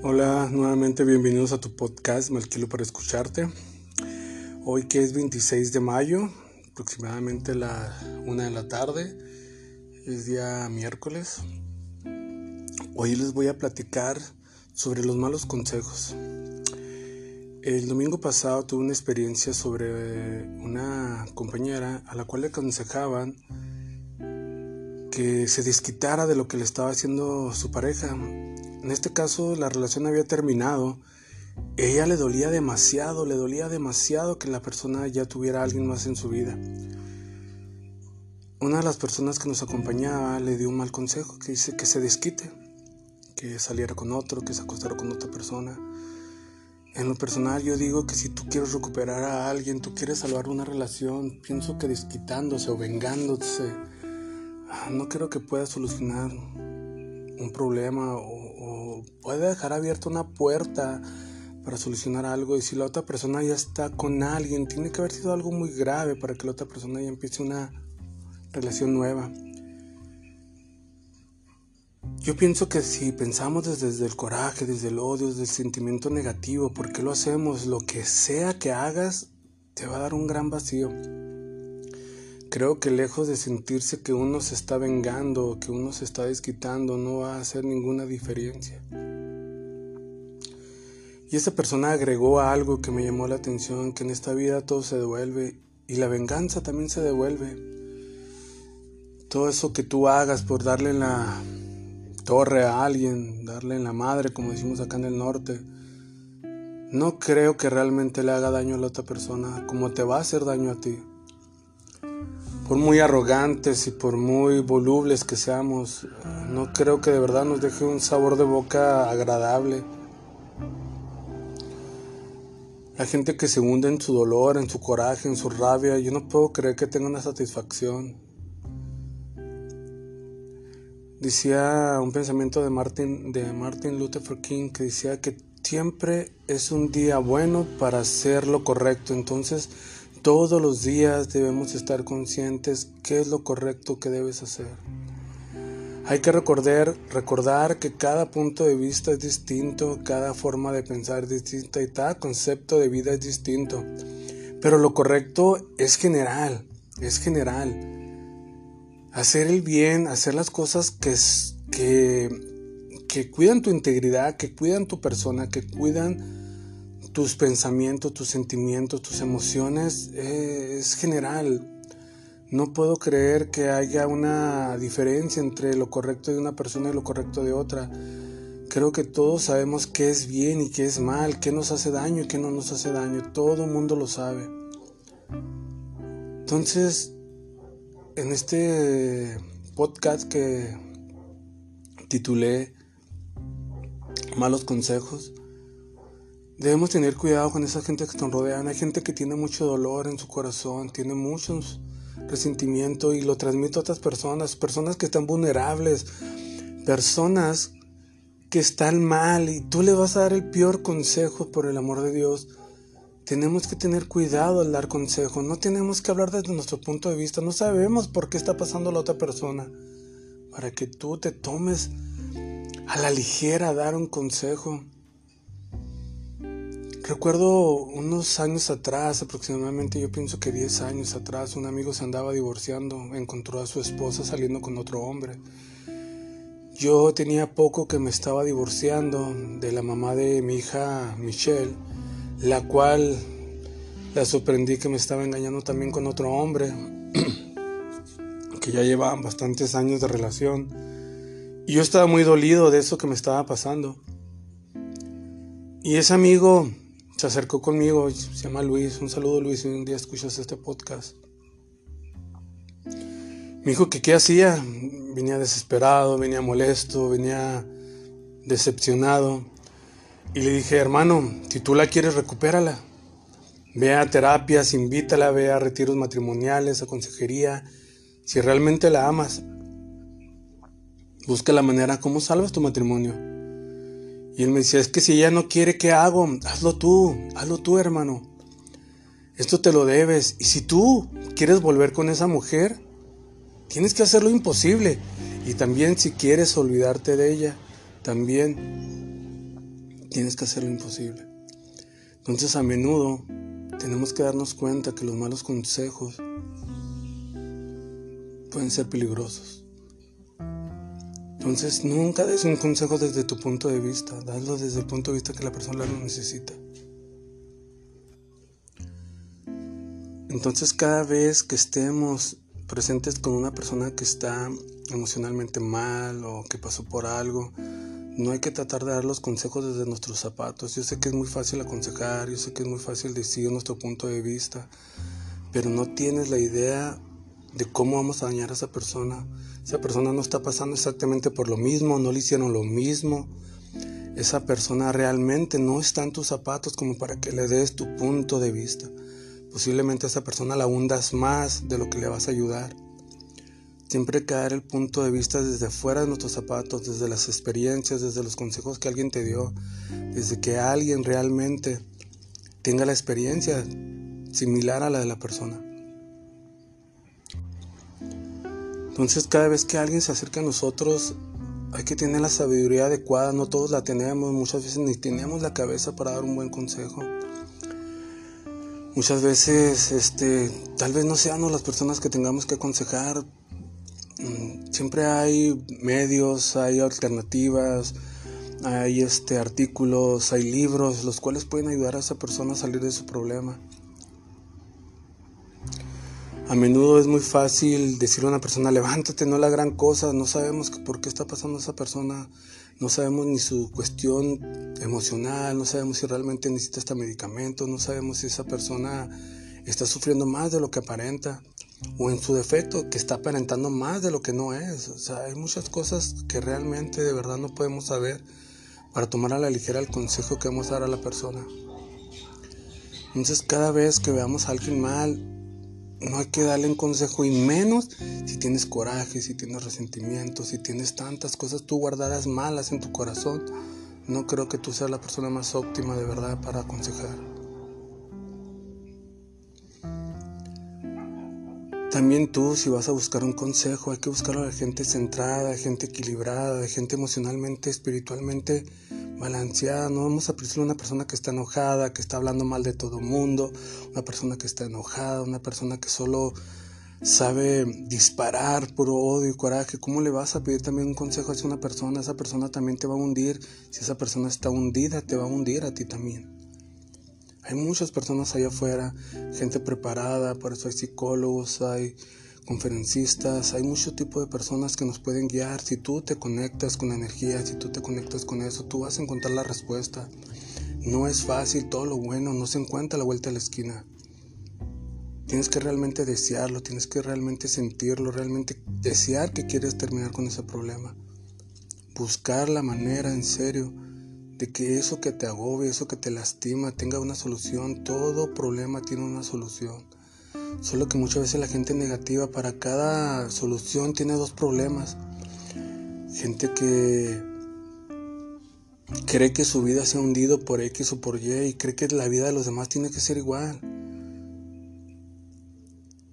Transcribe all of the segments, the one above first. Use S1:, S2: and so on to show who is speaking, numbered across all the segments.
S1: Hola, nuevamente bienvenidos a tu podcast, me alquilo para escucharte. Hoy que es 26 de mayo, aproximadamente la una de la tarde, es día miércoles. Hoy les voy a platicar sobre los malos consejos. El domingo pasado tuve una experiencia sobre una compañera a la cual le aconsejaban que se desquitara de lo que le estaba haciendo su pareja en este caso la relación había terminado. Ella le dolía demasiado, le dolía demasiado que la persona ya tuviera a alguien más en su vida. Una de las personas que nos acompañaba le dio un mal consejo que dice que se desquite, que saliera con otro, que se acostara con otra persona. En lo personal yo digo que si tú quieres recuperar a alguien, tú quieres salvar una relación, pienso que desquitándose o vengándose, no creo que pueda solucionar un problema o, puede dejar abierta una puerta para solucionar algo y si la otra persona ya está con alguien, tiene que haber sido algo muy grave para que la otra persona ya empiece una relación nueva. Yo pienso que si pensamos desde, desde, el coraje, desde el odio, desde el sentimiento negativo, ¿por qué lo hacemos? Lo que sea que hagas, te va a dar un gran vacío. Creo que lejos de sentirse que uno se está vengando, que uno se está desquitando, no va a hacer ninguna diferencia. Y esa persona agregó algo que me llamó la atención, que en esta vida todo se devuelve y la venganza también se devuelve. Todo eso que tú hagas por darle en la torre a alguien, darle en la madre, como decimos acá en el norte, no creo que realmente le haga daño a la otra persona, como te va a hacer daño a ti por muy arrogantes y por muy volubles que seamos, no creo que de verdad nos deje un sabor de boca agradable. La gente que se hunde en su dolor, en su coraje, en su rabia, yo no puedo creer que tenga una satisfacción. Decía un pensamiento de Martin, de Martin Luther King que decía que siempre es un día bueno para hacer lo correcto. Entonces, todos los días debemos estar conscientes qué es lo correcto que debes hacer. Hay que recordar, recordar que cada punto de vista es distinto, cada forma de pensar es distinta y cada concepto de vida es distinto. Pero lo correcto es general, es general. Hacer el bien, hacer las cosas que, que, que cuidan tu integridad, que cuidan tu persona, que cuidan tus pensamientos, tus sentimientos, tus emociones eh, es general. No puedo creer que haya una diferencia entre lo correcto de una persona y lo correcto de otra. Creo que todos sabemos qué es bien y qué es mal, qué nos hace daño y qué no nos hace daño. Todo el mundo lo sabe. Entonces, en este podcast que titulé Malos Consejos, Debemos tener cuidado con esa gente que nos rodean. Hay gente que tiene mucho dolor en su corazón, tiene mucho resentimiento y lo transmite a otras personas, personas que están vulnerables, personas que están mal y tú le vas a dar el peor consejo por el amor de Dios. Tenemos que tener cuidado al dar consejo, no tenemos que hablar desde nuestro punto de vista, no sabemos por qué está pasando la otra persona, para que tú te tomes a la ligera dar un consejo. Recuerdo unos años atrás, aproximadamente yo pienso que 10 años atrás, un amigo se andaba divorciando, encontró a su esposa saliendo con otro hombre. Yo tenía poco que me estaba divorciando de la mamá de mi hija Michelle, la cual la sorprendí que me estaba engañando también con otro hombre, que ya llevaban bastantes años de relación. Y yo estaba muy dolido de eso que me estaba pasando. Y ese amigo se acercó conmigo, se llama Luis, un saludo Luis, si un día escuchas este podcast. Me dijo que qué hacía, venía desesperado, venía molesto, venía decepcionado. Y le dije, hermano, si tú la quieres, recupérala. Ve a terapias, invítala, ve a retiros matrimoniales, a consejería. Si realmente la amas, busca la manera como salvas tu matrimonio. Y él me decía, es que si ella no quiere, ¿qué hago? Hazlo tú, hazlo tú, hermano. Esto te lo debes. Y si tú quieres volver con esa mujer, tienes que hacer lo imposible. Y también si quieres olvidarte de ella, también tienes que hacer lo imposible. Entonces a menudo tenemos que darnos cuenta que los malos consejos pueden ser peligrosos. Entonces nunca des un consejo desde tu punto de vista, dalo desde el punto de vista que la persona lo necesita. Entonces cada vez que estemos presentes con una persona que está emocionalmente mal o que pasó por algo, no hay que tratar de dar los consejos desde nuestros zapatos. Yo sé que es muy fácil aconsejar, yo sé que es muy fácil decir nuestro punto de vista, pero no tienes la idea de cómo vamos a dañar a esa persona. Esa persona no está pasando exactamente por lo mismo, no le hicieron lo mismo. Esa persona realmente no está en tus zapatos como para que le des tu punto de vista. Posiblemente a esa persona la hundas más de lo que le vas a ayudar. Siempre caer el punto de vista desde fuera de nuestros zapatos, desde las experiencias, desde los consejos que alguien te dio, desde que alguien realmente tenga la experiencia similar a la de la persona. Entonces cada vez que alguien se acerca a nosotros, hay que tener la sabiduría adecuada, no todos la tenemos, muchas veces ni tenemos la cabeza para dar un buen consejo. Muchas veces, este, tal vez no seamos las personas que tengamos que aconsejar. Mm, siempre hay medios, hay alternativas, hay este, artículos, hay libros, los cuales pueden ayudar a esa persona a salir de su problema. A menudo es muy fácil decirle a una persona, levántate, no la gran cosa, no sabemos por qué está pasando esa persona, no sabemos ni su cuestión emocional, no sabemos si realmente necesita este medicamento, no sabemos si esa persona está sufriendo más de lo que aparenta o en su defecto que está aparentando más de lo que no es. O sea, hay muchas cosas que realmente de verdad no podemos saber para tomar a la ligera el consejo que vamos a dar a la persona. Entonces cada vez que veamos a alguien mal, no hay que darle un consejo y menos si tienes coraje, si tienes resentimiento, si tienes tantas cosas tú guardadas malas en tu corazón. No creo que tú seas la persona más óptima de verdad para aconsejar. También tú, si vas a buscar un consejo, hay que buscarlo de gente centrada, de gente equilibrada, de gente emocionalmente, espiritualmente balanceada. No vamos a a una persona que está enojada, que está hablando mal de todo mundo, una persona que está enojada, una persona que solo sabe disparar puro odio y coraje. ¿Cómo le vas a pedir también un consejo a una persona? Esa persona también te va a hundir. Si esa persona está hundida, te va a hundir a ti también. Hay muchas personas allá afuera, gente preparada, por eso hay psicólogos, hay conferencistas, hay mucho tipo de personas que nos pueden guiar. Si tú te conectas con energía, si tú te conectas con eso, tú vas a encontrar la respuesta. No es fácil, todo lo bueno no se encuentra a la vuelta de la esquina. Tienes que realmente desearlo, tienes que realmente sentirlo, realmente desear que quieres terminar con ese problema. Buscar la manera en serio de que eso que te agobia, eso que te lastima, tenga una solución. Todo problema tiene una solución. Solo que muchas veces la gente negativa para cada solución tiene dos problemas. Gente que cree que su vida se ha hundido por X o por Y y cree que la vida de los demás tiene que ser igual.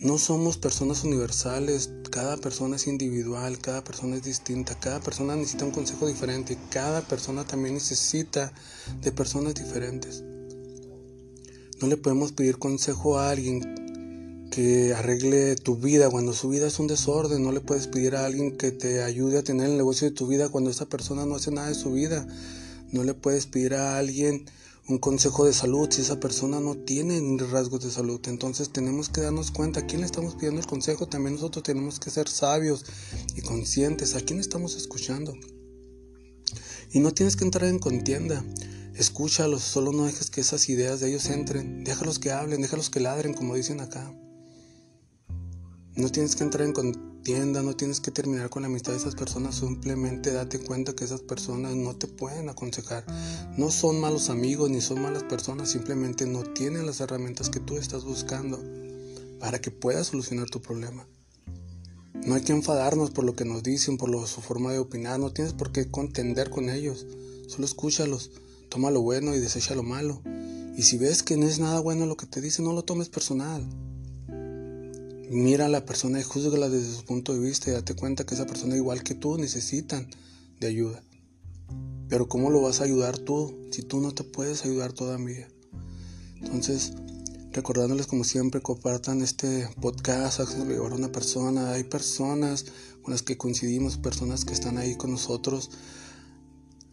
S1: No somos personas universales, cada persona es individual, cada persona es distinta, cada persona necesita un consejo diferente, cada persona también necesita de personas diferentes. No le podemos pedir consejo a alguien que arregle tu vida cuando su vida es un desorden. No le puedes pedir a alguien que te ayude a tener el negocio de tu vida cuando esa persona no hace nada de su vida. No le puedes pedir a alguien un consejo de salud si esa persona no tiene rasgos de salud. Entonces tenemos que darnos cuenta a quién le estamos pidiendo el consejo. También nosotros tenemos que ser sabios y conscientes a quién estamos escuchando. Y no tienes que entrar en contienda. Escúchalos, solo no dejes que esas ideas de ellos entren. Déjalos que hablen, déjalos que ladren, como dicen acá. No tienes que entrar en contienda, no tienes que terminar con la amistad de esas personas, simplemente date cuenta que esas personas no te pueden aconsejar. No son malos amigos ni son malas personas, simplemente no tienen las herramientas que tú estás buscando para que puedas solucionar tu problema. No hay que enfadarnos por lo que nos dicen, por su forma de opinar, no tienes por qué contender con ellos, solo escúchalos, toma lo bueno y desecha lo malo. Y si ves que no es nada bueno lo que te dicen, no lo tomes personal. Mira a la persona y juzgala desde su punto de vista y date cuenta que esa persona igual que tú necesitan de ayuda. Pero ¿cómo lo vas a ayudar tú si tú no te puedes ayudar todavía? Entonces, recordándoles como siempre, compartan este podcast, háganlo llevar a una persona. Hay personas con las que coincidimos, personas que están ahí con nosotros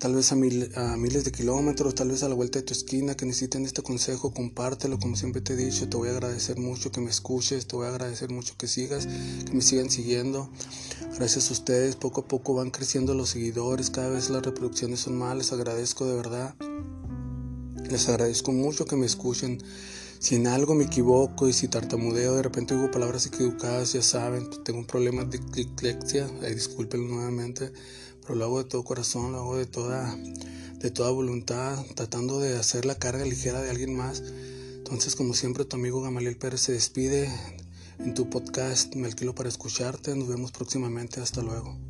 S1: tal vez a, a, miles de kilómetros, tal vez a la vuelta de tu esquina, que necesiten este consejo, compártelo, como siempre te he dicho, te voy a agradecer mucho que me escuches, te voy a agradecer mucho que sigas, que me sigan siguiendo. Gracias a ustedes, poco a poco van creciendo los seguidores, cada vez las reproducciones son más, les agradezco de verdad. Les agradezco mucho que me escuchen. Si en algo me equivoco y si tartamudeo, de repente digo palabras equivocadas, ya saben, tengo un problema de dislexia, disculpen nuevamente pero lo hago de todo corazón, lo hago de toda, de toda voluntad, tratando de hacer la carga ligera de alguien más. Entonces, como siempre, tu amigo Gamaliel Pérez se despide en tu podcast, me alquilo para escucharte, nos vemos próximamente, hasta luego.